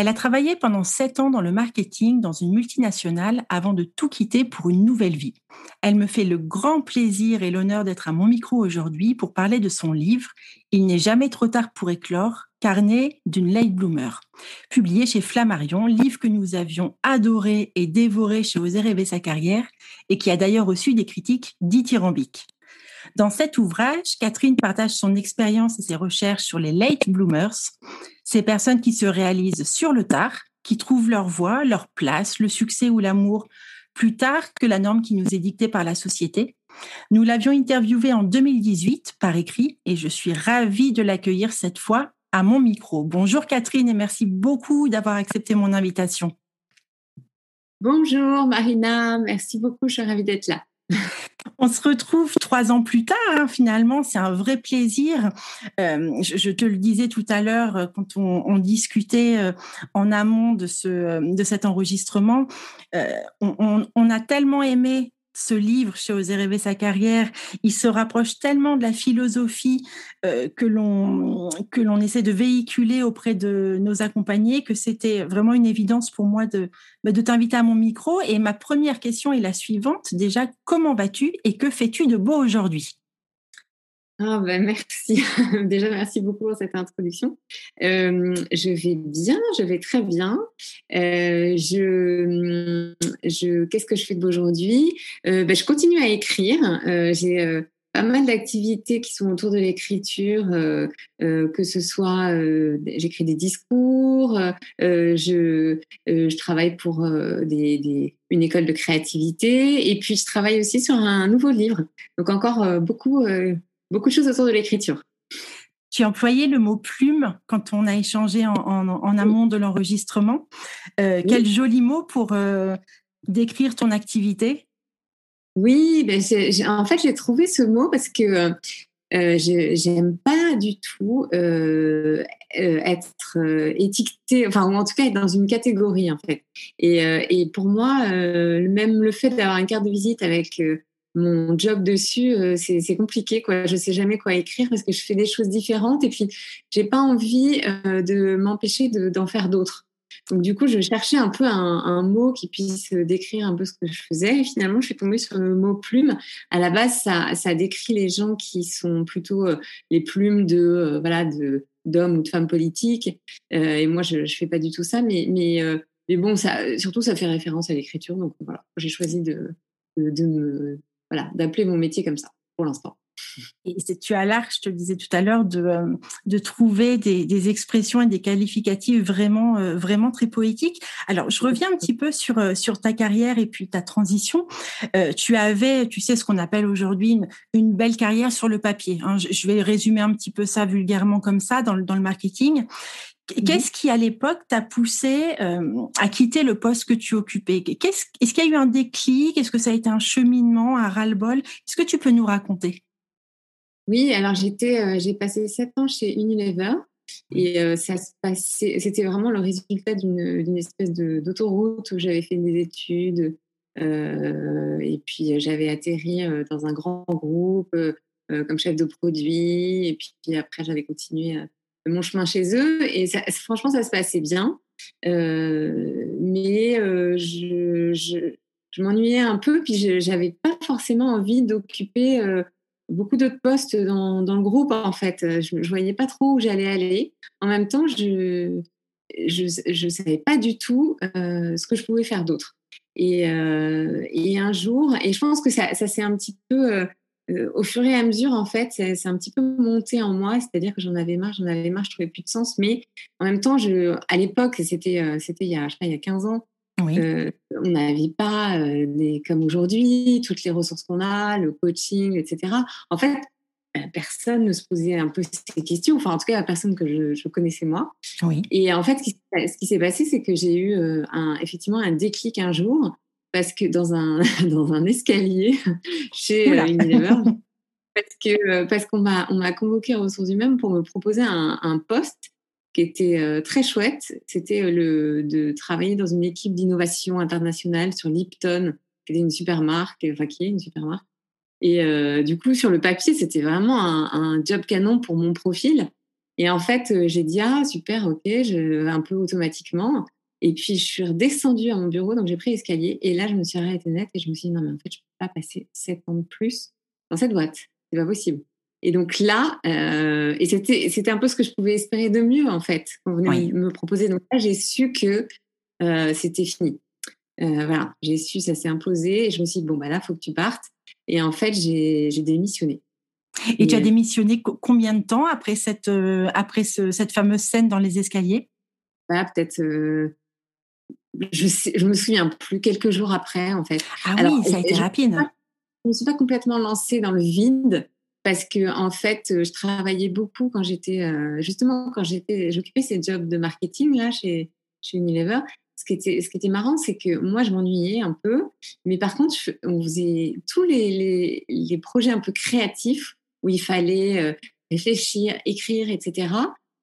Elle a travaillé pendant sept ans dans le marketing dans une multinationale avant de tout quitter pour une nouvelle vie. Elle me fait le grand plaisir et l'honneur d'être à mon micro aujourd'hui pour parler de son livre Il n'est jamais trop tard pour éclore, carnet d'une late bloomer, publié chez Flammarion, livre que nous avions adoré et dévoré chez Oser rêver sa carrière et qui a d'ailleurs reçu des critiques dithyrambiques. Dans cet ouvrage, Catherine partage son expérience et ses recherches sur les late bloomers, ces personnes qui se réalisent sur le tard, qui trouvent leur voie, leur place, le succès ou l'amour plus tard que la norme qui nous est dictée par la société. Nous l'avions interviewée en 2018 par écrit et je suis ravie de l'accueillir cette fois à mon micro. Bonjour Catherine et merci beaucoup d'avoir accepté mon invitation. Bonjour Marina, merci beaucoup, je suis ravie d'être là. On se retrouve trois ans plus tard, hein, finalement, c'est un vrai plaisir. Euh, je, te le disais tout à l'heure euh, quand on, discutait euh, en amont de, ce, de cet enregistrement, on, on, a tellement aimé ce livre chez Oser rêver sa carrière, il se rapproche tellement de la philosophie euh, que l'on essaie de véhiculer auprès de nos accompagnés que c'était vraiment une évidence pour moi de bah, de t'inviter à mon micro. Et ma première question est la suivante. Déjà, comment vas-tu et que fais-tu de beau aujourd'hui? Ah ben merci. Déjà, merci beaucoup pour cette introduction. Euh, je vais bien, je vais très bien. Euh, je, je, Qu'est-ce que je fais d'aujourd'hui euh, ben, Je continue à écrire. Euh, j'ai euh, pas mal d'activités qui sont autour de l'écriture, que ce soit j'écris des discours, je, je travaille pour des, des, une école de créativité et puis je travaille aussi sur un nouveau livre. Donc encore beaucoup beaucoup de choses autour de l'écriture. Tu employé le mot plume quand on a échangé en, amont de l'enregistrement. Euh, quel joli mot pour euh, décrire ton activité? Oui, ben en fait, j'ai trouvé ce mot parce que euh, j'aime pas du tout euh, être étiquetée, enfin, ou en tout cas être dans une catégorie, en fait. Et, et pour moi, même le fait d'avoir une carte de visite avec mon job dessus, euh, c'est compliqué. Quoi. Je sais jamais quoi écrire parce que je fais des choses différentes et puis j'ai pas envie euh, de m'empêcher d'en faire d'autres. Donc du coup, je cherchais un peu un, mot qui puisse décrire un peu ce que je faisais. Et finalement, je suis tombée sur le mot plume. À la base, ça, ça décrit les gens qui sont plutôt euh, les plumes de voilà d'hommes ou de femmes politiques. et moi, je, je fais pas du tout ça, mais mais mais bon, ça surtout ça fait référence à l'écriture. Donc voilà, j'ai choisi de, de me voilà, d'appeler mon métier comme ça pour l'instant. Et tu as l'art, je te le disais tout à l'heure, de, euh, de trouver des, des, expressions et des qualificatifs vraiment, euh, vraiment très poétiques. Alors, je reviens un petit peu sur, euh, sur ta carrière et puis ta transition. tu avais, tu sais, ce qu'on appelle aujourd'hui une, une, belle carrière sur le papier. Hein. Je, vais résumer un petit peu ça vulgairement comme ça dans, dans le marketing. Qu'est-ce qui, à l'époque, t'a poussé euh, à quitter le poste que tu occupais? Est-ce qu'il y a eu un déclic? Est-ce que ça a été un cheminement, un ras-le-bol? Est-ce que tu peux nous raconter? Oui, alors j'étais, euh, j'ai passé sept ans chez Unilever et euh, ça se passait, c'était vraiment le résultat d'une, espèce d'autoroute où j'avais fait des études et puis j'avais atterri dans un grand groupe comme chef de produit et puis après j'avais continué mon chemin chez eux et franchement, ça se passait bien. Euh, mais euh, je, je, m'ennuyais un peu, puis je n'avais pas forcément envie d'occuper euh, beaucoup d'autres postes dans, dans, le groupe, en fait. Je ne voyais pas trop où j'allais aller. En même temps, je ne savais pas du tout ce que je pouvais faire d'autre. Et, et, un jour, et je pense que ça, ça s'est un petit peu euh, au fur et à mesure, en fait, c'est un petit peu monté en moi, c'est-à-dire que j'en avais marre, j'en avais marre, je trouvais plus de sens. Mais en même temps, je, à l'époque, c'était euh, c'était il y a je sais pas, il y a 15 ans. Euh, on n'avait pas des, comme aujourd'hui toutes les ressources qu'on a, le coaching, etc. En fait, personne ne se posait un peu ces questions. Enfin, en tout cas, la personne que je, connaissais moi. Oui. Et en fait, ce qui, s'est passé, c'est que j'ai eu un, effectivement un déclic un jour parce que dans un, dans un escalier chez euh, Unilever, parce que parce qu'on m'a on m'a convoqué aux ressources humaines pour me proposer un, un poste qui était très chouette. C'était le de travailler dans une équipe d'innovation internationale sur Lipton, qui était une super marque, enfin qui est une super marque. Et du coup, sur le papier, c'était vraiment un, un, job canon pour mon profil. Et en fait, j'ai dit ah super, ok, je, un peu automatiquement. Et puis, je suis redescendue à mon bureau, donc j'ai pris l'escalier. Et là, je me suis arrêtée net et je me suis dit, non, mais en fait, je ne peux pas passer sept ans de plus dans cette boîte. C'est pas possible. Et donc là, euh, et c'était, c'était un peu ce que je pouvais espérer de mieux, en fait, vous venez me proposer. Donc là, j'ai su que euh, c'était fini. Euh, voilà, j'ai su, ça s'est imposé. Et je me suis dit, bon, bah là, il faut que tu partes. Et en fait, j'ai, j'ai démissionné. Et, tu as démissionné combien de temps après cette, après cette fameuse scène dans les escaliers? Bah, Peut-être je, sais, je me souviens plus quelques jours après en fait. Ah oui, ça a été rapide. je ne me suis pas complètement lancée dans le vide parce que en fait, je travaillais beaucoup quand j'étais euh, justement quand j'étais, j'occupais ces jobs de marketing là chez chez Unilever. Ce qui était, ce qui était marrant, c'est que moi, je m'ennuyais un peu, mais par contre, on faisait tous les, les, les, projets un peu créatifs où il fallait euh, réfléchir, écrire, etc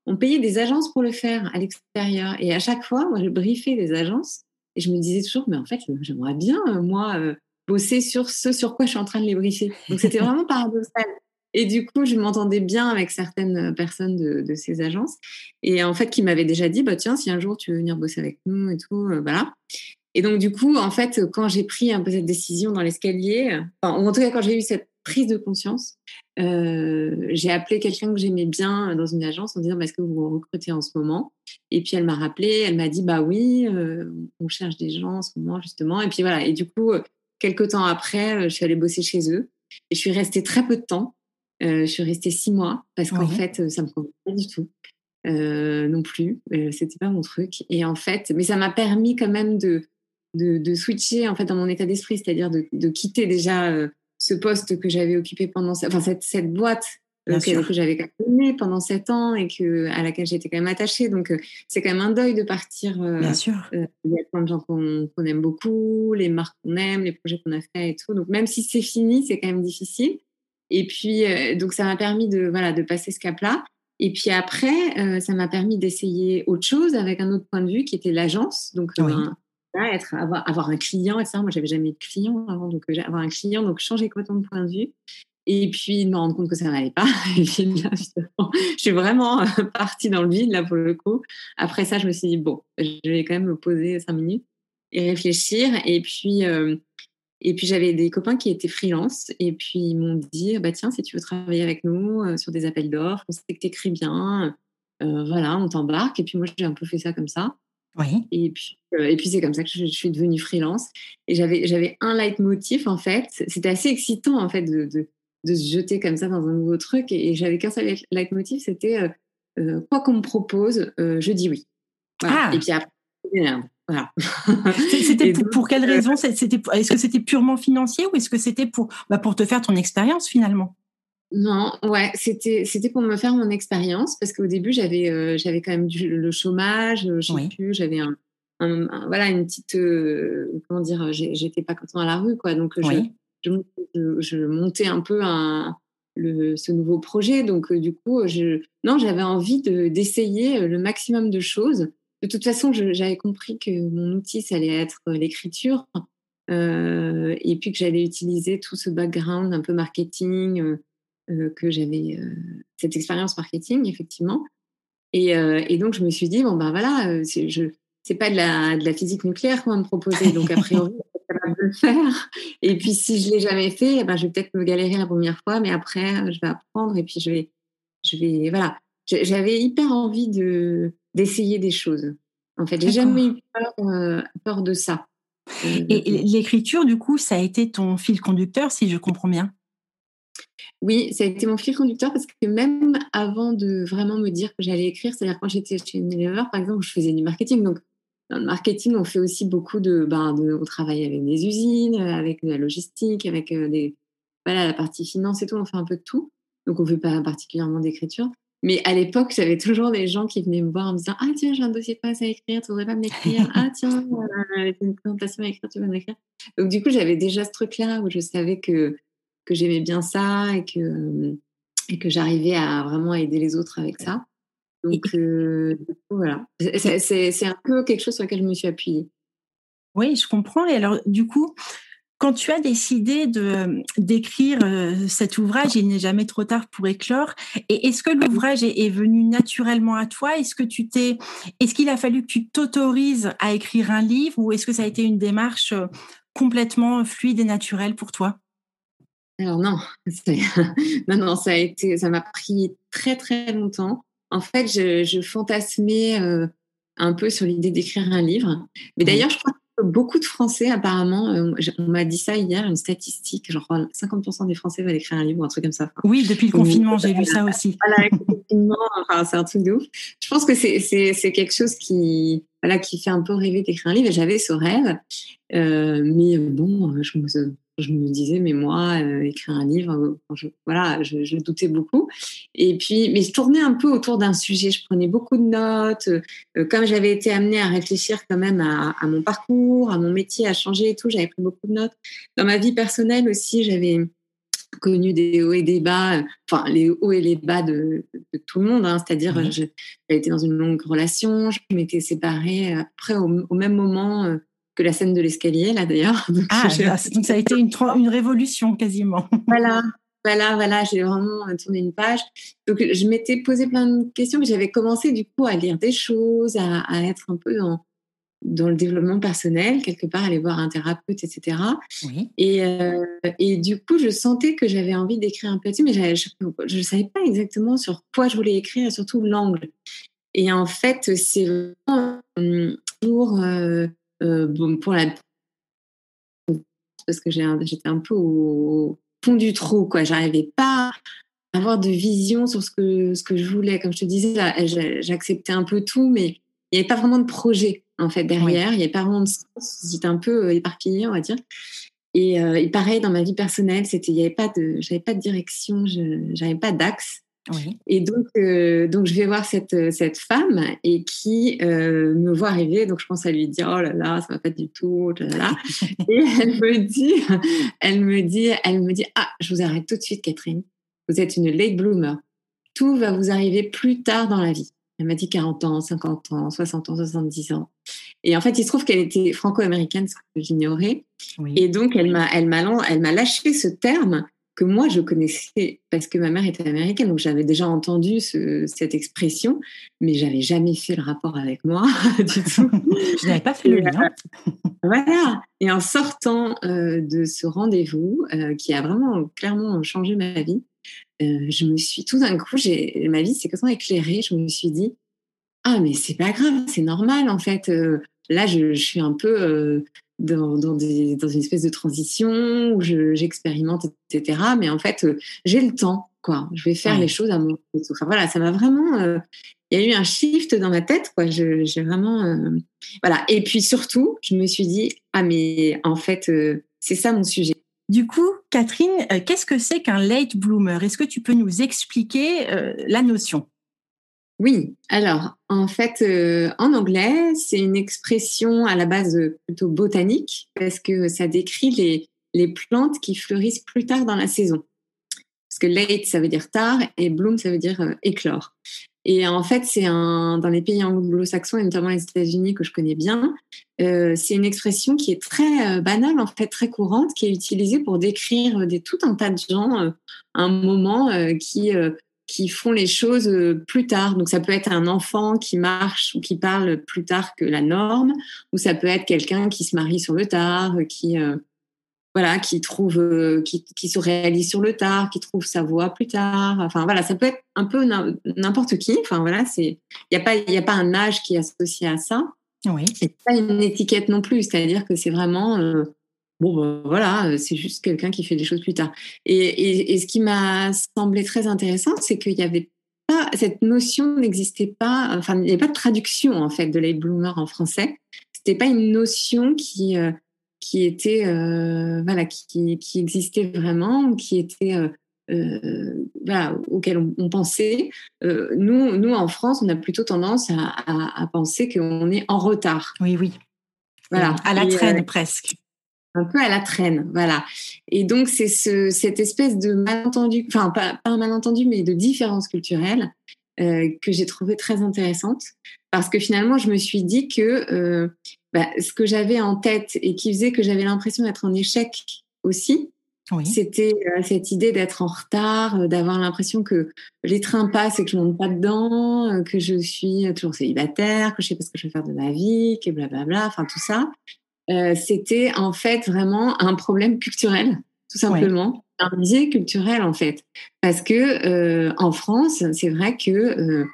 on payait des agences pour le faire à l'extérieur. Et à chaque fois, moi, je briefais les agences et je me disais toujours, mais en fait, j'aimerais bien, euh, moi, euh, bosser sur ce sur quoi je suis en train de les briefer. Donc, c'était vraiment paradoxal. Et du coup, je m'entendais bien avec certaines personnes de, ces agences et en fait, qui m'avaient déjà dit, bah, tiens, si un jour tu veux venir bosser avec nous et tout, euh, voilà. Et donc, du coup, en fait, quand j'ai pris un peu cette décision dans l'escalier, enfin, en tout cas, quand j'ai eu cette prise de conscience, euh, j'ai appelé quelqu'un que j'aimais bien dans une agence en disant bah, est-ce que vous recrutez en ce moment? Et puis elle m'a rappelé, elle m'a dit bah oui, euh, on cherche des gens en ce moment justement. Et puis voilà. Et du coup, quelques temps après, je suis allée bosser chez eux et je suis restée très peu de temps. je suis restée six mois parce qu'en fait, ça me convenait pas du tout. non plus, c'était pas mon truc. Et en fait, mais ça m'a permis quand même de, de, de, switcher en fait dans mon état d'esprit, c'est-à-dire de, de, quitter déjà ce poste que j'avais occupé pendant, enfin cette, cette boîte euh, que, j'avais connue pendant sept ans et que à laquelle j'étais quand même attachée. Donc euh, c'est quand même un deuil de partir. Euh, Bien sûr. il y a plein de gens qu'on aime beaucoup, les marques qu'on aime, les projets qu'on a fait et tout. Donc même si c'est fini, c'est quand même difficile. Et puis donc ça m'a permis de voilà de passer ce cap-là. Et puis après, ça m'a permis d'essayer autre chose avec un autre point de vue qui était l'agence. Donc être, avoir, avoir, un client, etc. Moi, j'avais jamais de client avant, donc euh, avoir un client, donc changer complètement de point de vue. Et puis, me rendre compte que ça n'allait pas. Je suis vraiment euh, partie dans le vide, là, pour le coup. Après ça, je me suis dit, bon, je vais quand même me poser cinq minutes et réfléchir. Et puis, euh, et puis j'avais des copains qui étaient freelance. Et puis, ils m'ont dit, bah tiens, si tu veux travailler avec nous sur des appels d'offres, on sait que tu écris bien. voilà, on t'embarque. Et puis, moi, j'ai un peu fait ça comme ça. Oui. Et puis, euh, et puis c'est comme ça que je, suis devenue freelance. Et j'avais, j'avais un leitmotiv, en fait. C'était assez excitant, en fait, de, de, de, se jeter comme ça dans un nouveau truc. Et, j'avais qu'un seul leitmotiv, c'était euh, euh, quoi qu'on me propose, je dis oui. Ah. Et puis après, voilà. C'était pour, pour, quelle raison? Est-ce que c'était purement financier ou est-ce que c'était pour, bah, pour te faire ton expérience finalement? Non, ouais, c'était c'était pour me faire mon expérience parce qu'au début j'avais euh, j'avais quand même du, le chômage, euh, plus, j'avais un, voilà une petite euh, comment dire, j'étais pas content à la rue quoi, donc je, je, montais un peu un, le, ce nouveau projet, donc du coup je non j'avais envie de d'essayer le maximum de choses. De toute façon, j'avais compris que mon outil ça allait être l'écriture. et puis que j'allais utiliser tout ce background un peu marketing, que j'avais euh, cette expérience marketing, effectivement. Et, euh, et, donc, je me suis dit, bon, ben voilà, je c'est pas de la, de la, physique nucléaire qu'on va me proposer, donc a priori, capable de le faire. Et puis, si je l'ai jamais fait, eh ben, je vais peut-être me galérer la première fois, mais après, je vais apprendre et puis je vais, je vais, voilà. J'avais hyper envie de d'essayer des choses. En fait, j'ai jamais eu peur, peur de ça. Et l'écriture, du coup, ça a été ton fil conducteur, si je comprends bien? Oui, ça a été mon fil conducteur parce que même avant de vraiment me dire que j'allais écrire, c'est-à-dire quand j'étais chez Unilever, par exemple, je faisais du marketing. Donc, dans le marketing, on fait aussi beaucoup de, ben, de on travaille avec des usines, avec de la logistique, avec euh, des, voilà, la partie finance et tout, on fait un peu de tout. Donc, on ne fait pas particulièrement d'écriture. Mais à l'époque, j'avais toujours des gens qui venaient me voir en me disant Ah, tiens, j'ai un dossier pas à écrire, tu voudrais pas me l'écrire? Ah, tiens, euh, une présentation à écrire, tu veux me l'écrire Donc, du coup, j'avais déjà ce truc-là où je savais que que j'aimais bien ça et que, et que j'arrivais à vraiment aider les autres avec ça. Donc, voilà. C'est un peu quelque chose sur lequel je me suis appuyée. Oui, je comprends. Et alors, du coup, quand tu as décidé de d'écrire cet ouvrage, il n'est jamais trop tard pour éclore. Et est-ce que l'ouvrage est, venu naturellement à toi? Est-ce que tu t'es, est-ce qu'il a fallu que tu t'autorises à écrire un livre, ou est-ce que ça a été une démarche complètement fluide et naturelle pour toi? Alors non, non, non, ça a été, ça m'a pris très très longtemps. En fait, je, fantasmais un peu sur l'idée d'écrire un livre. Mais d'ailleurs, je crois beaucoup de Français, apparemment, euh, on m'a dit ça hier, une statistique, genre 50% des Français veulent écrire un livre, un truc comme ça. Oui, depuis le confinement, j'ai vu ça aussi. Voilà, le confinement, enfin, c'est un truc de ouf. Je pense que c'est quelque chose qui, voilà, qui fait un peu rêver d'écrire un livre, et j'avais ce rêve. Euh, mais bon, je me, je me disais, mais moi, euh, écrire un livre, euh, je, voilà, je, doutais beaucoup. Et puis, mais je tournais un peu autour d'un sujet. Je prenais beaucoup de notes. Euh, comme j'avais été amenée à réfléchir quand même à, mon parcours, à mon métier, à changer et tout, j'avais pris beaucoup de notes. Dans ma vie personnelle aussi, j'avais connu des hauts et des bas, enfin les hauts et les bas de, tout le monde. Hein. C'est-à-dire, mmh j'avais été dans une longue relation, je m'étais séparée après au, au même moment que la scène de l'escalier, là d'ailleurs. Ah, donc ça a été une, une révolution quasiment. Voilà, voilà, voilà, j'ai vraiment tourné une page. Donc je m'étais posé plein de questions, mais j'avais commencé du coup à lire des choses, à, être un peu dans, dans le développement personnel, quelque part aller voir un thérapeute, etc. Et, euh, et du coup, je sentais que j'avais envie d'écrire un peu dessus, mais je ne savais pas exactement sur quoi je voulais écrire et surtout l'angle. Et en fait, c'est vraiment toujours euh, euh, bon, pour la parce que j'étais un peu au fond du trou, quoi. J'arrivais pas à avoir de vision sur ce que, ce que je voulais. Comme je te disais, j'acceptais un peu tout, mais il n'y avait pas vraiment de projet, en fait, derrière. Il n'y avait pas vraiment de sens. J'étais un peu euh, éparpillée, on va dire. Et, euh, et, pareil, dans ma vie personnelle, c'était, il y avait pas de, j'avais pas de direction, je n'avais pas d'axe. Et donc, euh, donc, je vais voir cette, euh, cette femme et qui euh, me voit arriver. Donc, je pense à lui dire Oh là là, ça va pas du tout. Là, et elle me dit, elle me dit, elle me dit Ah, je vous arrête tout de suite, Catherine. Vous êtes une late bloomer. Tout va vous arriver plus tard dans la vie. Elle m'a dit 40 ans, 50 ans, 60 ans, 70 ans. Et en fait, il se trouve qu'elle était franco-américaine, ce que j'ignorais. Et donc, elle m'a, elle m'a, elle m'a lâché ce terme que moi je connaissais parce que ma mère était américaine, donc j'avais déjà entendu cette expression, mais j'avais jamais fait le rapport avec moi du tout. je n'avais pas fait le lien. voilà. Et en sortant euh, de ce rendez-vous euh, qui a vraiment clairement changé ma vie, euh, je me suis tout d'un coup, ma vie s'est complètement éclairée. Je me suis dit ah mais c'est pas grave, c'est normal en fait. là, je, je, suis un peu dans, dans, des, dans, une espèce de transition où j'expérimente, etc. Mais en fait, euh, j'ai le temps, quoi. Je vais faire les choses à mon Enfin, voilà, ça m'a vraiment. Euh, il y a eu un shift dans ma tête, quoi. J'ai vraiment. Euh, voilà. Et puis surtout, je me suis dit, ah, mais en fait, c'est ça mon sujet. Du coup, Catherine, qu'est-ce que c'est qu'un late bloomer? Est-ce que tu peux nous expliquer la notion? Oui, alors en fait, euh, en anglais, c'est une expression à la base euh, plutôt botanique parce que ça décrit les, les plantes qui fleurissent plus tard dans la saison. Parce que late, ça veut dire tard et bloom, ça veut dire euh, éclore. Et en fait, c'est un, dans les pays anglo-saxons et notamment les États-Unis que je connais bien, c'est une expression qui est très banale, en fait, très courante, qui est utilisée pour décrire tout un tas de gens, un moment qui qui font les choses euh, plus tard. Donc ça peut être un enfant qui marche ou qui parle plus tard que la norme, ou ça peut être quelqu'un qui se marie sur le tard, qui euh, voilà, qui trouve, euh, qui, qui, se réalise sur le tard, qui trouve sa voix plus tard. Enfin voilà, ça peut être un peu n'importe qui. Enfin voilà, c'est il y a pas il y a pas un âge qui est associé à ça. Oui. C'est pas une étiquette non plus, c'est-à-dire que c'est vraiment bon, ben, voilà, euh, c'est juste quelqu'un qui fait des choses plus tard. Et, ce qui m'a semblé très intéressant, c'est qu'il y avait pas, cette notion n'existait pas, enfin, il n'y avait pas de traduction, en fait, de late bloomer en français. C'était pas une notion qui, euh, qui était, euh, voilà, qui, qui, existait vraiment, qui était, voilà, auquel on, pensait. nous, nous, en France, on a plutôt tendance à, à penser qu'on est en retard. Oui, oui. Voilà. À la traîne, presque. Un peu à la traîne, voilà. Et donc c'est ce, cette espèce de malentendu, enfin pas, pas, un malentendu, mais de différence culturelle euh, que j'ai trouvé très intéressante parce que finalement je me suis dit que euh, bah, ce que j'avais en tête et qui faisait que j'avais l'impression d'être en échec aussi, oui. c'était euh, cette idée d'être en retard, euh, d'avoir l'impression que les trains passent et que je monte pas dedans, euh, que je suis toujours célibataire, que je sais pas ce que je vais faire de ma vie, que blablabla, enfin tout ça. Euh, c'était en fait vraiment un problème culturel, tout simplement. Un biais culturel en fait, parce que euh, en France, c'est vrai que euh,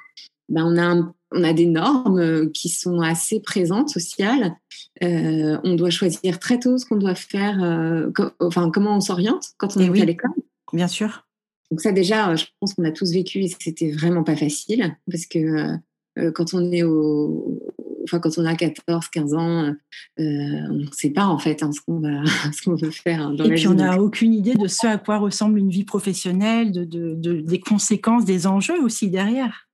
ben, on a un, on a des normes qui sont assez présentes sociales. On doit choisir très tôt ce qu'on doit faire, enfin comment on s'oriente quand on Et est oui, à l'école. Bien sûr. Donc ça déjà, je pense qu'on a tous vécu et c'était vraiment pas facile parce que euh, quand on est au, enfin quand on a 14, 15 ans, euh, on ne sait pas en fait hein, ce qu'on va, ce qu'on veut faire dans Et la puis vie. on n'a aucune idée de ce à quoi ressemble une vie professionnelle, de, de, de, des conséquences, des enjeux aussi derrière.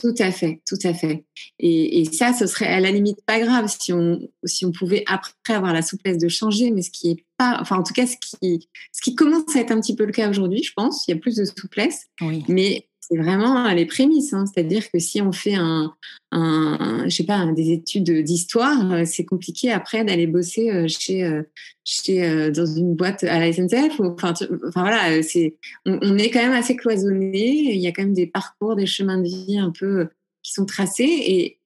Tout à fait, tout à fait. Et, et, ça, ce serait à la limite pas grave si on, si on pouvait après avoir la souplesse de changer, mais ce qui est pas, enfin en tout cas ce qui, ce qui commence à être un petit peu le cas aujourd'hui, je pense, il y a plus de souplesse. Oui. Mais c'est vraiment les prémices, hein. c'est-à-dire que si on fait un, un, je sais pas, des études d'histoire, c'est compliqué après d'aller bosser euh, chez, chez dans une boîte à la SNCF. Enfin, enfin voilà, c'est, on, on, est quand même assez cloisonné. Il y a quand même des parcours, des chemins de vie un peu qui sont tracés et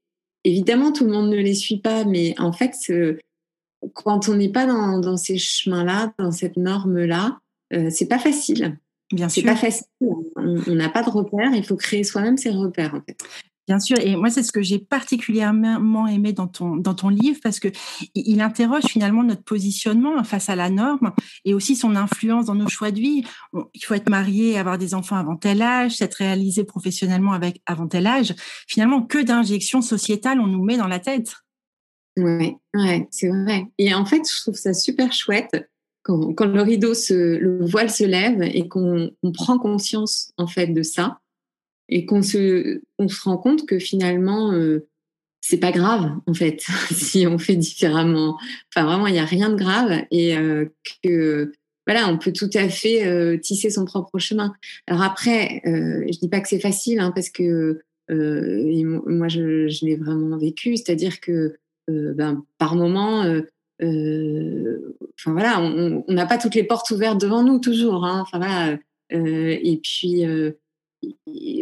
évidemment tout le monde ne les suit pas, mais en fait, quand on n'est pas dans, dans ces chemins-là, dans cette norme-là, euh, c'est pas facile. Bien sûr. C'est pas facile. On n'a pas de repères. Il faut créer soi-même ses repères, en fait. Bien sûr, et moi c'est ce que j'ai particulièrement aimé dans ton dans ton livre parce que il interroge finalement notre positionnement face à la norme et aussi son influence dans nos choix de vie. Il faut être marié, avoir des enfants avant tel âge, s'être réalisé professionnellement avec avant tel âge. Finalement, que d'injections sociétales on nous met dans la tête. Ouais, ouais, c'est vrai. Et en fait, je trouve ça super chouette quand, le rideau le voile se lève et qu'on prend conscience en fait de ça et qu'on se, on se rend compte que finalement, euh, c'est pas grave, en fait, si on fait différemment. Enfin, vraiment, il n'y a rien de grave et euh, que, voilà, on peut tout à fait euh, tisser son propre chemin. Alors après, euh, je dis pas que c'est facile, hein, parce que euh, moi, je, l'ai vraiment vécu, c'est-à-dire que, ben, par moment, enfin voilà, on n'a pas toutes les portes ouvertes devant nous toujours. Hein, enfin voilà, et puis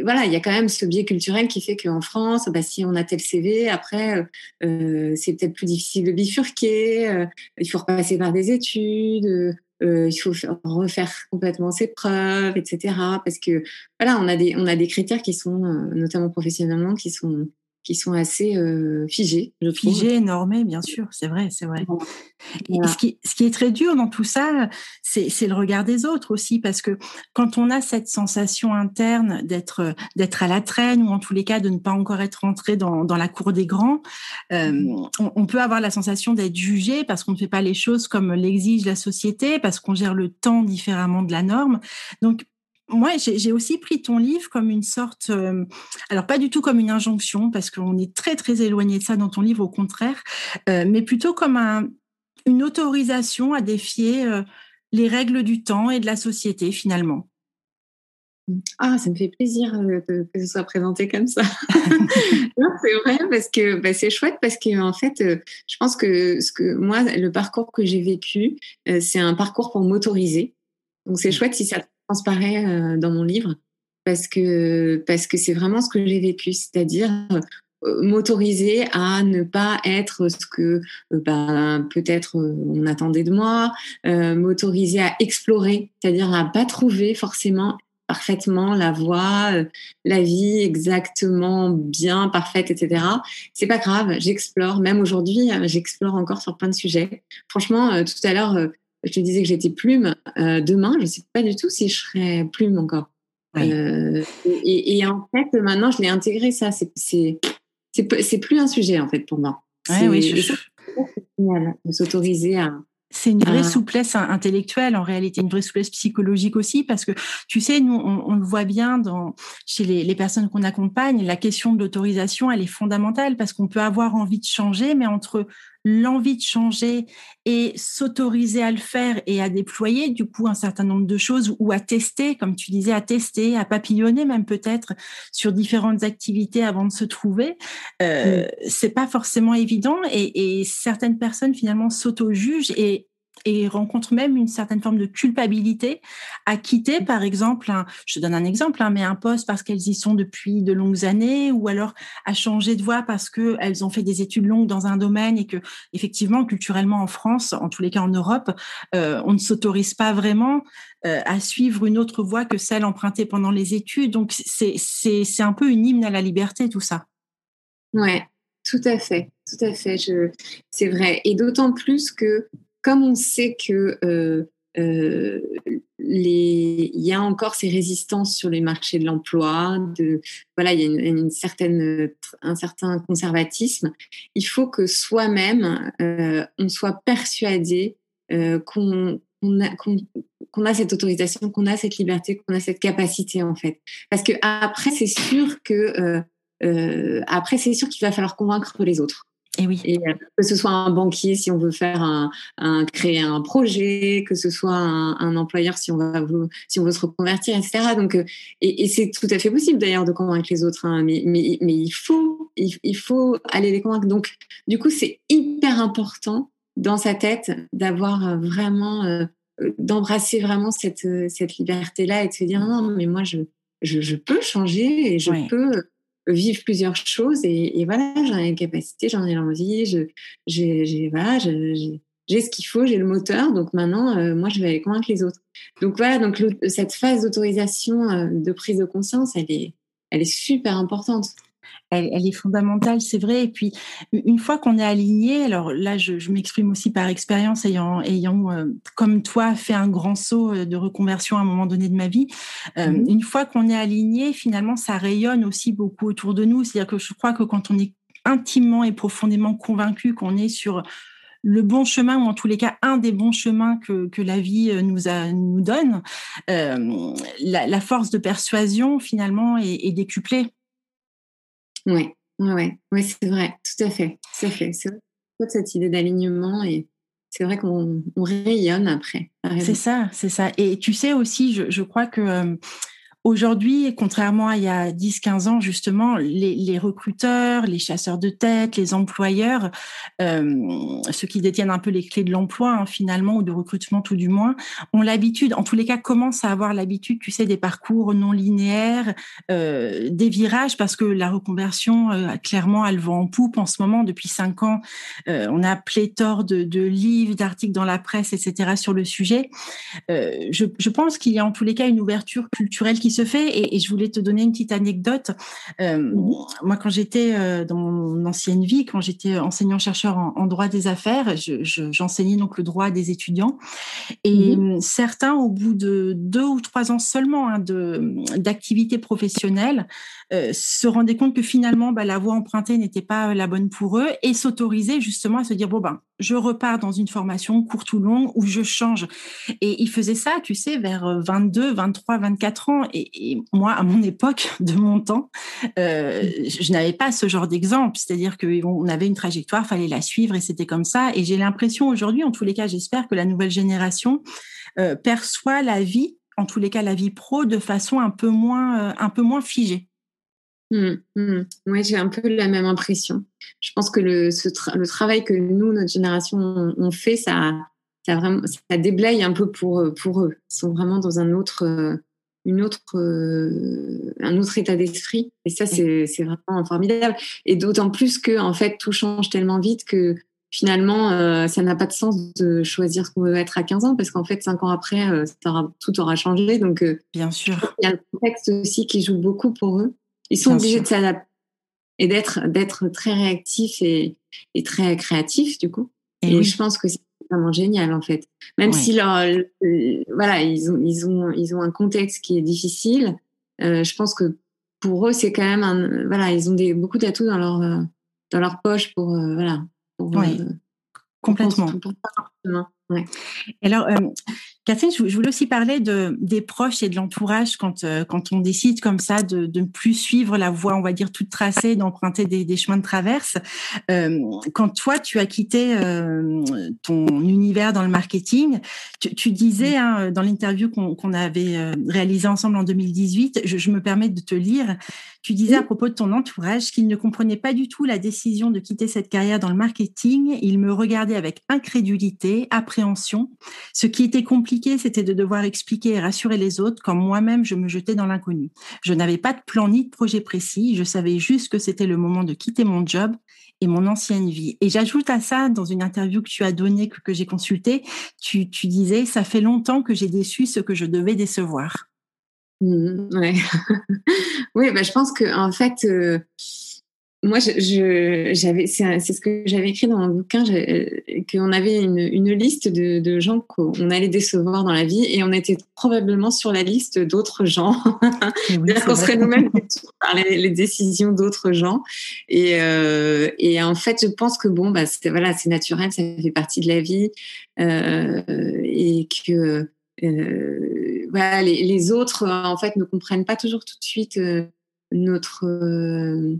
voilà, il y a quand même ce biais culturel qui fait qu'en France, bah, si on a tel CV, après, euh, c'est peut-être plus difficile de bifurquer, euh, il faut repasser par des études, euh, il faut faire, refaire complètement ses preuves, etc. Parce que voilà, on a des, on a des critères qui sont, notamment professionnellement, qui sont qui sont assez euh, figés. Je figés, normés, bien sûr, c'est vrai, c'est vrai. Voilà. Et ce qui, ce qui est très dur dans tout ça, c'est le regard des autres aussi, parce que quand on a cette sensation interne d'être d'être à la traîne ou en tous les cas de ne pas encore être rentré dans, dans la cour des grands, euh, on, on, peut avoir la sensation d'être jugé parce qu'on ne fait pas les choses comme l'exige la société, parce qu'on gère le temps différemment de la norme. Donc moi, j'ai aussi pris ton livre comme une sorte, euh, alors pas du tout comme une injonction, parce qu'on est très très éloigné de ça dans ton livre, au contraire, euh, mais plutôt comme un, une autorisation à défier euh, les règles du temps et de la société finalement. Ah, ça me fait plaisir que, que ce soit présenté comme ça. c'est vrai parce que bah, c'est chouette parce que en fait, je pense que ce que moi, le parcours que j'ai vécu, c'est un parcours pour m'autoriser. Donc c'est chouette si ça transparaît euh, dans mon livre parce que parce que c'est vraiment ce que j'ai vécu, c'est-à-dire euh, m'autoriser à ne pas être ce que euh, ben, peut-être on attendait de moi, euh, m'autoriser à explorer, c'est-à-dire à pas trouver forcément parfaitement la voie, la vie exactement bien, parfaite, etc. C'est pas grave, j'explore. Même aujourd'hui, j'explore encore sur plein de sujets. Franchement, tout à l'heure, je te disais que j'étais plume. Euh, demain, je ne sais pas du tout si je serai plume encore. Oui. Euh, et, et, en fait, maintenant, je l'ai intégré, ça. C'est plus un sujet, en fait, pour moi. Ouais, oui, je... C'est génial de s'autoriser à, c'est une vraie souplesse intellectuelle, en réalité, une vraie souplesse psychologique aussi, parce que tu sais, nous, on, on le voit bien dans, chez les, les personnes qu'on accompagne, la question de l'autorisation, elle est fondamentale parce qu'on peut avoir envie de changer, mais entre l'envie de changer et s'autoriser à le faire et à déployer du coup un certain nombre de choses ou à tester, comme tu disais, à tester, à papillonner même peut-être sur différentes activités avant de se trouver, euh, c'est pas forcément évident et, et certaines personnes finalement s'auto-jugent et et rencontrent même une certaine forme de culpabilité à quitter, par exemple, je te donne un exemple, hein, mais un poste parce qu'elles y sont depuis de longues années, ou alors à changer de voie parce qu'elles ont fait des études longues dans un domaine et que, effectivement, culturellement en France, en tous les cas en Europe, euh, on ne s'autorise pas vraiment euh, à suivre une autre voie que celle empruntée pendant les études. Donc, c'est un peu une hymne à la liberté, tout ça. Ouais, tout à fait, tout à fait. C'est vrai. Et d'autant plus que comme on sait que euh, euh, il y a encore ces résistances sur les marchés de l'emploi, de, voilà, il y a une, certaine, un certain conservatisme. Il faut que soi-même, euh, on soit persuadé qu'on a, qu'on a, cette autorisation, qu'on a cette liberté, qu'on a cette capacité en fait. Parce que après, c'est sûr que après, c'est sûr qu'il va falloir convaincre les autres. Et oui. Et euh, que ce soit un banquier si on veut faire un, créer un projet, que ce soit un, employeur si on va si on veut se reconvertir, etc. Donc, euh, et, c'est tout à fait possible d'ailleurs de convaincre les autres, hein, mais, mais, mais, il faut il, faut aller les convaincre. Donc, du coup, c'est hyper important dans sa tête d'avoir euh, vraiment d'embrasser vraiment cette cette liberté là et de se dire non, mais moi je je, je peux changer et je peux vivre plusieurs choses et, voilà, j'en ai la capacité, j'en ai l'envie, j'ai voilà, ce qu'il faut, j'ai le moteur, donc maintenant, euh, moi, je vais aller convaincre les autres. Donc voilà, donc cette phase d'autorisation, euh, de prise de conscience, elle est, elle est super importante elle, est fondamentale, c'est vrai. Et puis, une fois qu'on est aligné, alors là, je, m'exprime aussi par expérience, ayant, ayant euh, comme toi, fait un grand saut euh, de reconversion à un moment donné de ma vie. Euh, mmh une fois qu'on est aligné, finalement, ça rayonne aussi beaucoup autour de nous. C'est-à-dire que je crois que quand on est intimement et profondément convaincu qu'on est sur le bon chemin ou en tous les cas un des bons chemins que, que la vie nous, a, nous donne, la, force de persuasion finalement est, est décuplée. Oui, ouais, ouais, c'est vrai, tout à fait, tout à fait. C'est vrai, cette idée d'alignement et c'est vrai qu'on rayonne après. C'est ça, c'est ça. Et tu sais aussi, je, je crois que Aujourd'hui, contrairement à il y a 10-15 ans, justement, les, recruteurs, les chasseurs de tête, les employeurs, euh, ceux qui détiennent un peu les clés de l'emploi, hein, finalement, ou de recrutement tout du moins, ont l'habitude, en tous les cas, commencent à avoir l'habitude, tu sais, des parcours non linéaires, euh, des virages, parce que la reconversion, euh, clairement, elle va en poupe en ce moment. Depuis cinq ans, on a pléthore de, de livres, d'articles dans la presse, etc., sur le sujet. Je, je pense qu'il y a en tous les cas une ouverture culturelle qui se fait. Et, je voulais te donner une petite anecdote. Euh, moi, quand j'étais euh, dans mon ancienne vie, quand j'étais enseignant-chercheur en, droit des affaires, j'enseignais donc le droit des étudiants. Et mhm. certains, au bout de deux ou trois ans seulement hein, d'activité professionnelle, euh, se rendaient compte que finalement, bah, la voie empruntée n'était pas la bonne pour eux et s'autorisaient justement à se dire, bon, ben, je repars dans une formation courte ou longue où je change. Et ils faisaient ça, tu sais, vers 22, 23, 24 ans. Et, moi, à mon époque, de mon temps, euh, je n'avais pas ce genre d'exemple. C'est-à-dire qu'on avait une trajectoire, fallait la suivre et c'était comme ça. Et j'ai l'impression aujourd'hui, en tous les cas, j'espère que la nouvelle génération euh, perçoit la vie, en tous les cas la vie pro, de façon un peu moins, un peu moins figée. Mmh, mmh. Oui, j'ai un peu la même impression. Je pense que le, le travail que nous, notre génération, on, fait, ça, ça, vraiment, ça déblaye un peu pour, pour eux. Ils sont vraiment dans un autre, une autre, un autre état d'esprit. Et ça, c'est vraiment formidable. Et d'autant plus que, en fait, tout change tellement vite que finalement, euh, ça n'a pas de sens de choisir ce qu'on veut être à 15 ans parce qu'en fait, 5 ans après, euh, tout aura changé. Donc, euh, bien sûr. Il y a le contexte aussi qui joue beaucoup pour eux. Ils sont obligés de s'adapter et d'être d'être très réactifs et, et, très créatifs du coup. Et, je pense que c'est vraiment génial en fait. Même si leur, euh, voilà ils ont ils ont ils ont un contexte qui est difficile, euh, je pense que pour eux c'est quand même un voilà ils ont des beaucoup d'atouts dans leur euh, dans leur poche pour voilà pour, complètement. ouais. Alors Catherine, je voulais aussi parler de, des proches et de l'entourage quand, euh, quand on décide comme ça de, de ne plus suivre la voie, on va dire, toute tracée, d'emprunter des, des, chemins de traverse. Euh, quand toi, tu as quitté euh, ton univers dans le marketing, tu, tu disais hein, dans l'interview qu'on avait euh, réalisée ensemble en 2018, je, je, me permets de te lire, tu disais à propos de ton entourage qu'il ne comprenait pas du tout la décision de quitter cette carrière dans le marketing. Il me regardait avec incrédulité, appréhension. Ce qui était compliqué, c'était de devoir expliquer et rassurer les autres quand moi-même je me jetais dans l'inconnu. Je n'avais pas de plan ni de projet précis. Je savais juste que c'était le moment de quitter mon job et mon ancienne vie. Et j'ajoute à ça, dans une interview que tu as donnée, que, j'ai consultée, tu, disais, ça fait longtemps que j'ai déçu ce que je devais décevoir. Mmh, oui, bah, je pense que en fait, euh, moi, je, j'avais, c'est, ce que j'avais écrit dans mon bouquin, euh, qu'on avait une, une liste de, de, gens qu'on allait décevoir dans la vie, et on était probablement sur la liste d'autres gens. Oui, qu'on serait nous-mêmes par les, les, décisions d'autres gens. Et, euh, et en fait, je pense que bon, bah, c'est, voilà, c'est naturel, ça fait partie de la vie, euh, et que euh, voilà, les, les, autres en fait ne comprennent pas toujours tout de suite euh, notre euh,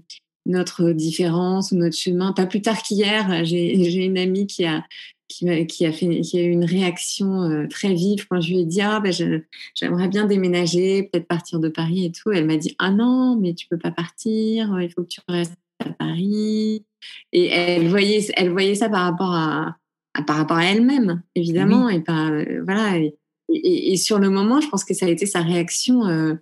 notre différence ou notre chemin. Pas plus tard qu'hier, j'ai une amie qui a qui, qui, a fait qui a eu une réaction euh, très vive quand je lui ai dit ah ben j'aimerais bien déménager, peut-être partir de Paris et tout. Elle m'a dit ah non mais tu peux pas partir, il faut que tu restes à Paris. Et elle voyait elle voyait ça par rapport à, à par rapport à elle-même évidemment oui. et pas voilà. Et, et, et, sur le moment, je pense que ça a été sa réaction euh,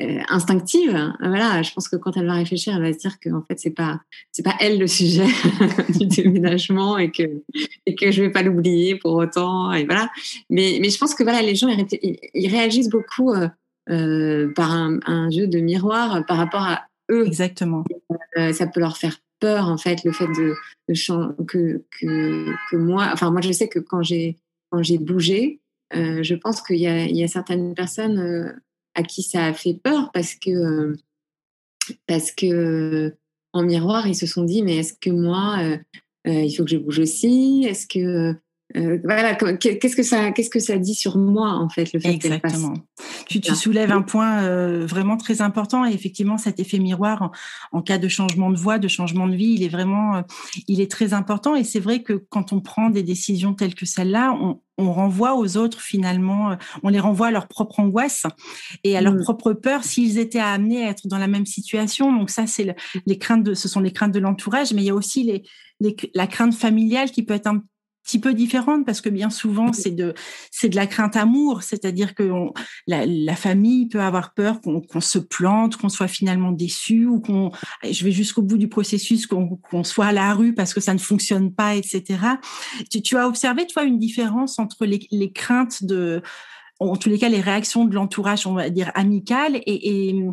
euh, instinctive. Voilà, je pense que quand elle va réfléchir, elle va se dire que en fait c'est pas c'est pas elle le sujet du déménagement et que et que je vais pas l'oublier pour autant. Et voilà. Mais mais je pense que voilà, les gens ils, ils réagissent beaucoup euh, euh, par un, un, jeu de miroir par rapport à eux. Exactement. Euh, ça peut leur faire peur en fait le fait de, de que, que que moi. Enfin moi je sais que quand j'ai quand j'ai bougé euh, je pense qu'il y, y, a certaines personnes euh, à qui ça a fait peur parce que, euh, parce que en miroir, ils se sont dit, mais est-ce que moi, il faut que je bouge aussi? Est-ce que euh, voilà, qu'est-ce que ça, qu'est-ce que ça dit sur moi en fait le fait Exactement. Tu, tu, soulèves un point euh, vraiment très important et effectivement cet effet miroir en, en, cas de changement de voie, de changement de vie, il est vraiment, euh, il est très important et c'est vrai que quand on prend des décisions telles que celle-là, on, on renvoie aux autres finalement, euh, on les renvoie à leur propre angoisse et à leur mmh. propre peur s'ils étaient amenés à être dans la même situation. Donc ça, c'est le, les craintes de, ce sont les craintes de l'entourage, mais il y a aussi les, les, la crainte familiale qui peut être un petit peu différente parce que bien souvent c'est de c'est de la crainte amour, c'est-à-dire que on, la, la, famille peut avoir peur qu'on qu se plante, qu'on soit finalement déçu ou qu'on je vais jusqu'au bout du processus qu'on qu soit à la rue parce que ça ne fonctionne pas, etc. Tu, tu as observé toi une différence entre les, les craintes de en tous les cas les réactions de l'entourage on va dire amical et, et,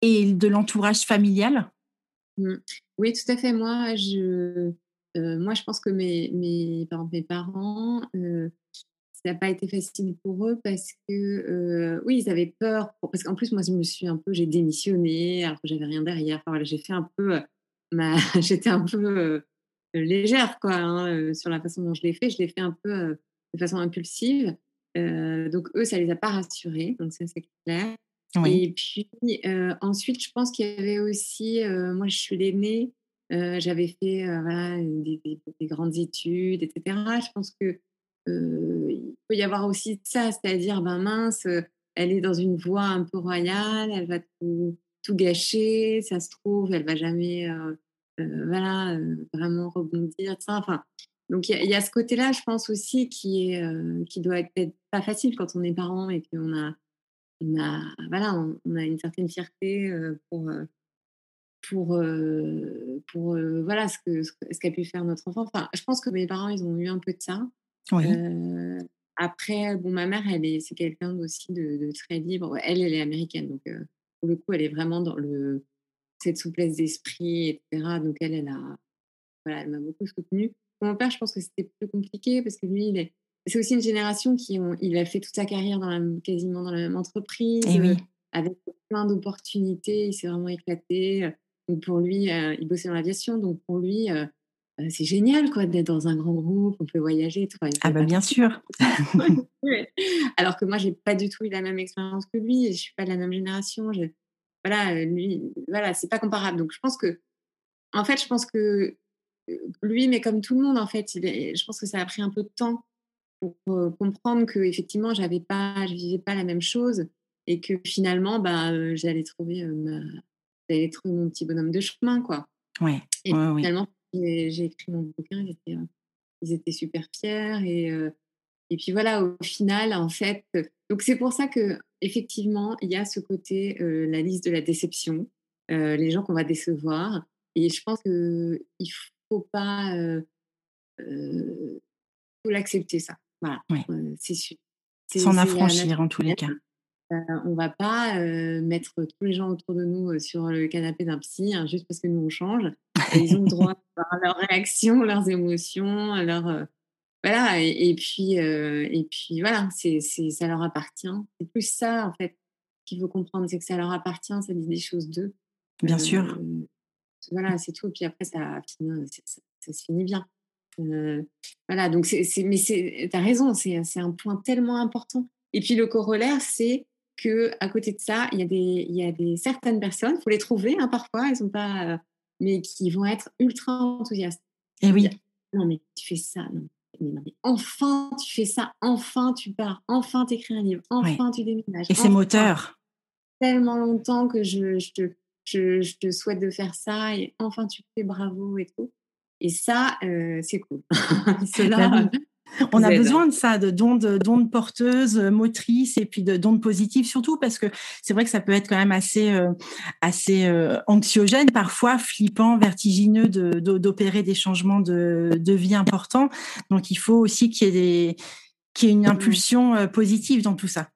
et de l'entourage familial? Mmh. Oui, tout à fait. Moi, je euh, moi, je pense que mes, mes, par exemple, mes parents, euh, ça n'a pas été facile pour eux parce que, euh, oui, ils avaient peur. Pour, parce qu'en plus, moi, je me suis un peu, j'ai démissionné alors que j'avais rien derrière. Enfin, voilà, j'ai fait un peu, ma, j'étais un peu légère, quoi, hein, sur la façon dont je l'ai fait. Je l'ai fait un peu de façon impulsive. donc, eux, ça les a pas rassurés. Donc, ça, c'est clair. Oui. Et puis, ensuite, je pense qu'il y avait aussi, moi, je suis l'aînée. Euh, j'avais fait euh, des, des, des, grandes études, etc. Je pense que euh, il peut y avoir aussi ça, c'est-à-dire, ben mince, elle est dans une voie un peu royale, elle va tout, gâcher, ça se trouve, elle va jamais, voilà, vraiment rebondir. Enfin, donc il y, a ce côté-là, je pense aussi, qui est, qui doit être pas facile quand on est parent et qu'on a, on a, voilà, on, a une certaine fierté pour pour, euh, pour euh, voilà ce que ce qu'a pu faire notre enfant. Enfin, je pense que mes parents, ils ont eu un peu de ça. Oui. Euh, après, bon, ma mère, elle est, c'est quelqu'un aussi de, de, très libre. Elle, elle est américaine, donc pour le coup, elle est vraiment dans le cette souplesse d'esprit, etc. Donc elle, elle a, voilà, elle m'a beaucoup soutenue. Mon père, je pense que c'était plus compliqué parce que lui, il est, c'est aussi une génération qui, ont, il a fait toute sa carrière dans la, quasiment dans la même entreprise, Et oui. avec plein d'opportunités. Il s'est vraiment éclaté. Donc pour lui, euh, il bossait dans l'aviation, donc pour lui, euh, c'est génial quoi d'être dans un grand groupe, on peut voyager. Tout, ah bah bien sûr. Alors que moi, j'ai pas du tout eu la même expérience que lui, je suis pas de la même génération. Voilà, lui, voilà, c'est pas comparable. Donc je pense que, en fait, je pense que lui, mais comme tout le monde, en fait, il est, je pense que ça a pris un peu de temps pour comprendre que effectivement, j'avais pas, je vivais pas la même chose et que finalement, bah, j'allais trouver, j'allais trouver mon petit bonhomme de chemin, quoi. Ouais. Et finalement, j'ai écrit mon bouquin, ils étaient, ils étaient super fiers et et puis voilà, au final, en fait, donc c'est pour ça que effectivement, il y a ce côté, la liste de la déception, les gens qu'on va décevoir. Et je pense qu'il ne faut pas, faut l'accepter ça. Voilà, c'est sûr. S'en affranchir en tous les cas. On ne va pas mettre tous les gens autour de nous sur le canapé d'un psy hein, juste parce que nous on change. ils ont le droit à leurs réactions, leurs émotions, leurs voilà, et, puis, et puis voilà, c'est, ça leur appartient. C'est plus ça, en fait, qu'il faut comprendre, c'est que ça leur appartient, ça dit des choses d'eux. Bien sûr. Voilà, c'est tout. Puis après, ça, ça, se finit bien. voilà, donc, c'est, mais tu as raison, c'est, un point tellement important. Et puis, le corollaire, c'est que à côté de ça, il y a des, il y a des certaines personnes, il faut les trouver hein, parfois, elles sont pas, mais qui vont être ultra enthousiastes. Et eh oui. Non, mais tu fais ça, non, enfin tu fais ça, enfin tu pars, enfin tu écris un livre, enfin tu déménages. Et c'est moteur. Tellement longtemps que je, je, te, je, te souhaite de faire ça et enfin tu fais bravo et tout. Et ça, euh, c'est cool. Cela, on a besoin de ça, de d'ondes, porteuses, euh, motrices et puis de d'ondes positives surtout parce que c'est vrai que ça peut être quand même assez euh, assez euh, anxiogène parfois, flippant, vertigineux de, d'opérer des changements de, de vie importants. Donc il faut aussi qu'il y ait des qu'il y ait une impulsion positive dans tout ça.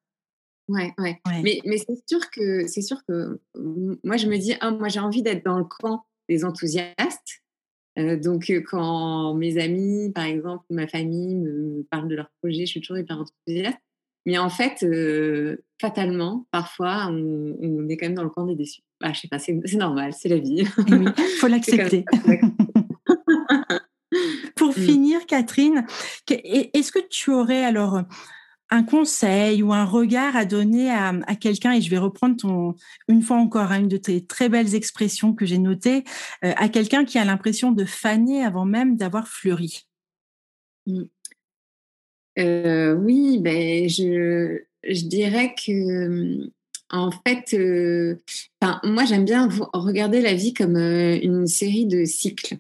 Ouais, ouais. Mais, mais c'est sûr que c'est sûr que moi je me dis ah moi j'ai envie d'être dans le camp des enthousiastes euh, donc, euh, quand mes amis, par exemple, ma famille me parlent de leur projet, je suis toujours hyper enthousiaste. Mais en fait, euh, fatalement, parfois, on, est quand même dans le camp des déçus. Ah, je sais pas, c'est normal, c'est la vie. Eh oui, faut l'accepter. Pour mm. finir, Catherine, est-ce que tu aurais alors un conseil ou un regard à donner à, quelqu'un, et je vais reprendre ton, une fois encore, à hein, une de tes très belles expressions que j'ai notées, euh, à quelqu'un qui a l'impression de faner avant même d'avoir fleuri mmh. euh, Oui, ben, je, je dirais que, mmh, en fait, euh, moi j'aime bien regarder la vie comme une série de cycles.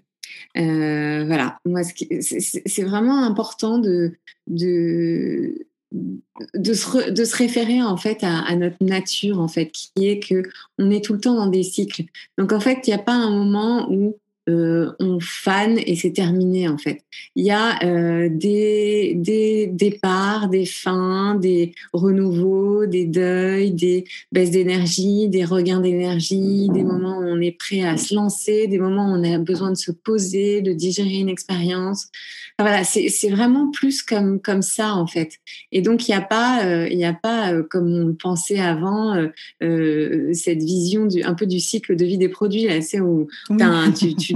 voilà, moi c'est vraiment important de, de de se, de se, référer en fait à, notre nature en fait qui est que on est tout le temps dans des cycles. Donc en fait il n'y a pas un moment où euh, on fan et c'est terminé en fait. Il y a euh, des, des départs, des fins, des renouveaux, des deuils, des baisses d'énergie, des regains d'énergie, des moments où on est prêt à se lancer, des moments où on a besoin de se poser, de digérer une expérience. voilà, c'est vraiment plus comme comme ça en fait. Et donc il n'y a pas euh, il y a pas comme on le pensait avant cette vision du un peu du cycle de vie des produits là, c'est où tu, tu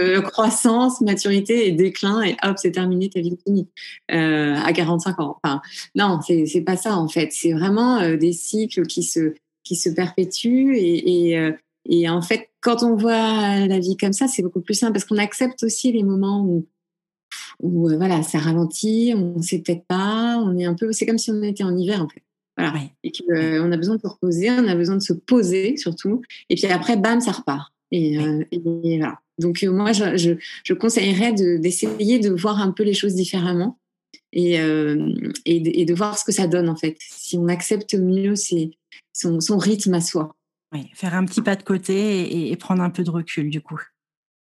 euh, croissance, maturité et déclin, et hop, c'est terminé, ta vie est finie euh, à 45 ans. Enfin, non, c'est pas ça en fait. C'est vraiment euh, des cycles qui se, qui se perpétuent et, et, et, en fait, quand on voit la vie comme ça, c'est beaucoup plus simple parce qu'on accepte aussi les moments où, où voilà, ça ralentit, on ne sait peut-être pas, on est un peu, c'est comme si on était en hiver en fait. Voilà. Et qu'on a besoin de se reposer, on a besoin de se poser surtout. Et puis après, bam, ça repart. Et, et voilà. Donc euh, moi, je, je, conseillerais d'essayer de, voir un peu les choses différemment et, euh, et, de, voir ce que ça donne en fait. Si on accepte mieux son, son, rythme à soi. Oui, faire un petit pas de côté et, prendre un peu de recul du coup.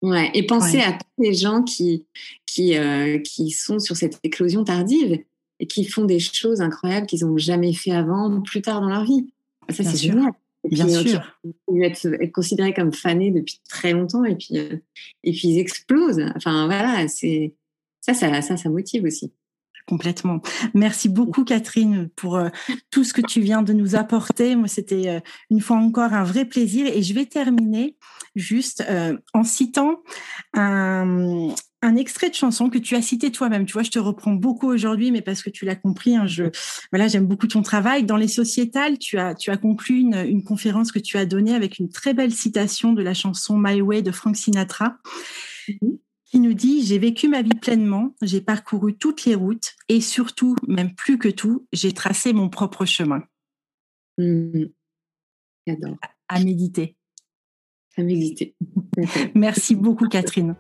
Ouais, et penser à tous les gens qui, qui, euh, qui sont sur cette éclosion tardive et qui font des choses incroyables qu'ils n'ont jamais fait avant, plus tard dans leur vie. Ça, c'est génial. Bien sûr. Ils être, être considérés comme fanés depuis très longtemps et puis, euh, et puis ils explosent. Enfin voilà, c'est ça, ça, ça, ça motive aussi. Complètement. Merci beaucoup Catherine pour euh, tout ce que tu viens de nous apporter. Moi, c'était euh, une fois encore un vrai plaisir. Et je vais terminer juste euh, en citant un, extrait de chanson que tu as cité toi-même. Tu vois, je te reprends beaucoup aujourd'hui, mais parce que tu l'as compris, hein, je, voilà, j'aime beaucoup ton travail. Dans les sociétales, tu as, tu as conclu une, une conférence que tu as donnée avec une très belle citation de la chanson My Way de Frank Sinatra. Mm-hmm qui nous dit J'ai vécu ma vie pleinement, j'ai parcouru toutes les routes et surtout, même plus que tout, j'ai tracé mon propre chemin. Mmh. J'adore. À méditer. À méditer. Merci beaucoup, Catherine.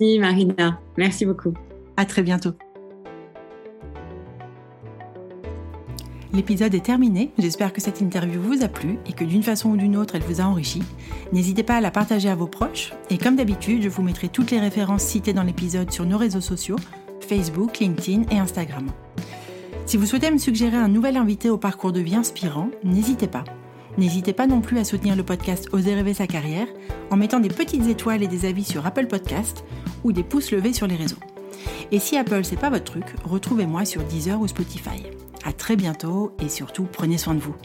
Merci, Marina. Merci beaucoup. À très bientôt. L'épisode est terminé, j'espère que cette interview vous a plu et que d'une façon ou d'une autre elle vous a enrichi. N'hésitez pas à la partager à vos proches et comme d'habitude je vous mettrai toutes les références citées dans l'épisode sur nos réseaux sociaux, Facebook, LinkedIn et Instagram. Si vous souhaitez me suggérer un nouvel invité au parcours de vie inspirant, n'hésitez pas. N'hésitez pas non plus à soutenir le podcast Oser rêver sa carrière en mettant des petites étoiles et des avis sur Apple Podcast ou des pouces levés sur les réseaux. Et si Apple c'est pas votre truc, retrouvez-moi sur Deezer ou Spotify. À très bientôt et surtout prenez soin de vous.